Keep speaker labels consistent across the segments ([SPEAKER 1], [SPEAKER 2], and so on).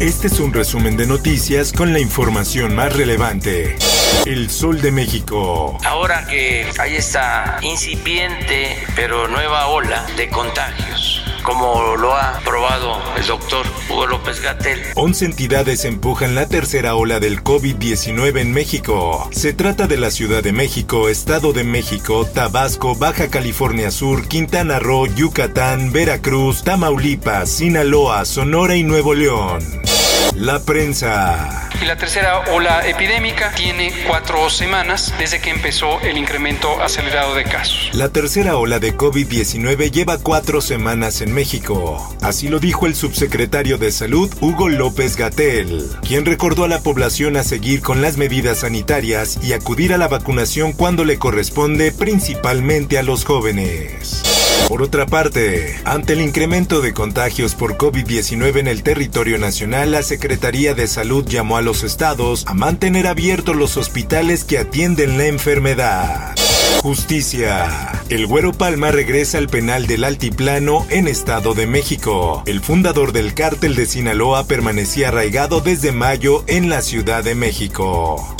[SPEAKER 1] Este es un resumen de noticias con la información más relevante. El Sol de México.
[SPEAKER 2] Ahora que hay esta incipiente pero nueva ola de contagios como lo ha probado el doctor Hugo López Gatel.
[SPEAKER 1] 11 entidades empujan la tercera ola del COVID-19 en México. Se trata de la Ciudad de México, Estado de México, Tabasco, Baja California Sur, Quintana Roo, Yucatán, Veracruz, Tamaulipas, Sinaloa, Sonora y Nuevo León. La prensa.
[SPEAKER 3] Y la tercera ola epidémica tiene cuatro semanas desde que empezó el incremento acelerado de casos.
[SPEAKER 1] La tercera ola de COVID-19 lleva cuatro semanas en México. Así lo dijo el subsecretario de Salud, Hugo López Gatel, quien recordó a la población a seguir con las medidas sanitarias y acudir a la vacunación cuando le corresponde, principalmente a los jóvenes. Por otra parte, ante el incremento de contagios por COVID-19 en el territorio nacional, la Secretaría de Salud llamó a los estados a mantener abiertos los hospitales que atienden la enfermedad. Justicia. El Güero Palma regresa al penal del Altiplano en Estado de México. El fundador del cártel de Sinaloa permanecía arraigado desde mayo en la Ciudad de México.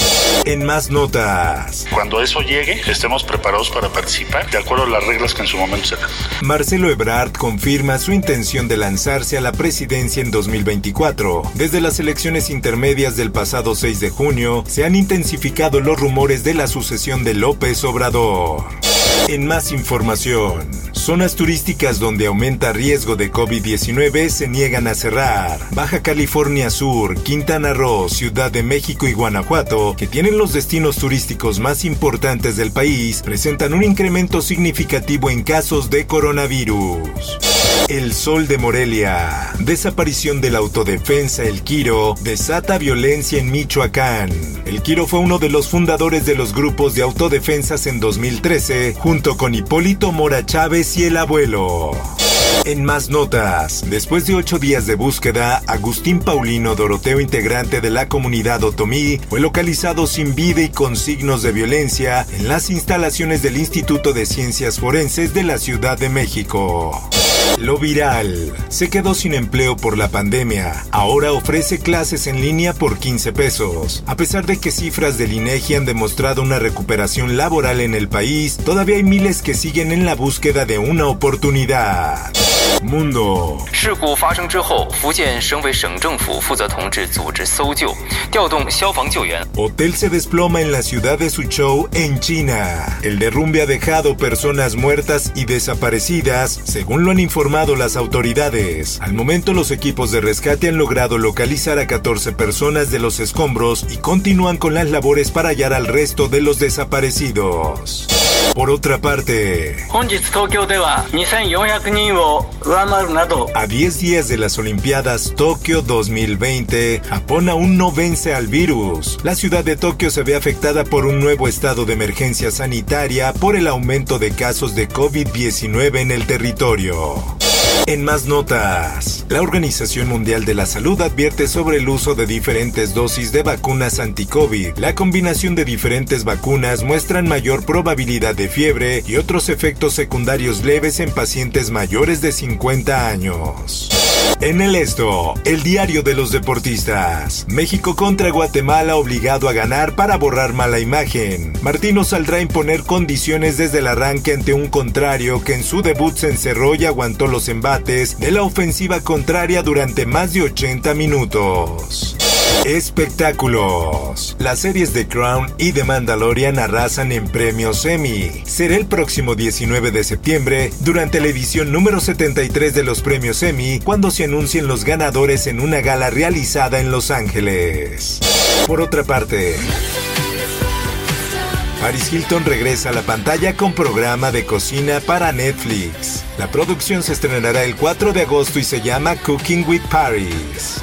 [SPEAKER 1] En más notas.
[SPEAKER 4] Cuando eso llegue, estemos preparados para participar de acuerdo a las reglas que en su momento se dan.
[SPEAKER 1] Marcelo Ebrard confirma su intención de lanzarse a la presidencia en 2024. Desde las elecciones intermedias del pasado 6 de junio, se han intensificado los rumores de la sucesión de López Obrador. En más información, zonas turísticas donde aumenta riesgo de COVID-19 se niegan a cerrar. Baja California Sur, Quintana Roo, Ciudad de México y Guanajuato, que tienen los destinos turísticos más importantes del país, presentan un incremento significativo en casos de coronavirus. El Sol de Morelia. Desaparición de la autodefensa El Quiro desata violencia en Michoacán. El Quiro fue uno de los fundadores de los grupos de autodefensas en 2013, junto con Hipólito Mora Chávez y el abuelo. En más notas, después de ocho días de búsqueda, Agustín Paulino Doroteo, integrante de la comunidad Otomí, fue localizado sin vida y con signos de violencia en las instalaciones del Instituto de Ciencias Forenses de la Ciudad de México. Lo viral. Se quedó sin empleo por la pandemia. Ahora ofrece clases en línea por 15 pesos. A pesar de que cifras del INEGI han demostrado una recuperación laboral en el país, todavía hay miles que siguen en la búsqueda de una oportunidad. Mundo. Hotel se desploma en la ciudad de Suzhou, en China. El derrumbe ha dejado personas muertas y desaparecidas, según lo han informado las autoridades. Al momento, los equipos de rescate han logrado localizar a 14 personas de los escombros y continúan con las labores para hallar al resto de los desaparecidos. Por otra parte, a 10 días de las Olimpiadas Tokio 2020, Japón aún no vence al virus. La ciudad de Tokio se ve afectada por un nuevo estado de emergencia sanitaria por el aumento de casos de COVID-19 en el territorio. En más notas, la Organización Mundial de la Salud advierte sobre el uso de diferentes dosis de vacunas anti-COVID. La combinación de diferentes vacunas muestran mayor probabilidad de fiebre y otros efectos secundarios leves en pacientes mayores de 50 años. En el esto, el diario de los deportistas. México contra Guatemala obligado a ganar para borrar mala imagen. Martino saldrá a imponer condiciones desde el arranque ante un contrario que en su debut se encerró y aguantó los embates de la ofensiva contraria durante más de 80 minutos. Espectáculos. Las series The Crown y The Mandalorian arrasan en premios Emmy. Será el próximo 19 de septiembre, durante la edición número 73 de los premios Emmy, cuando se anuncien los ganadores en una gala realizada en Los Ángeles. Por otra parte, Paris Hilton regresa a la pantalla con programa de cocina para Netflix. La producción se estrenará el 4 de agosto y se llama Cooking with Paris.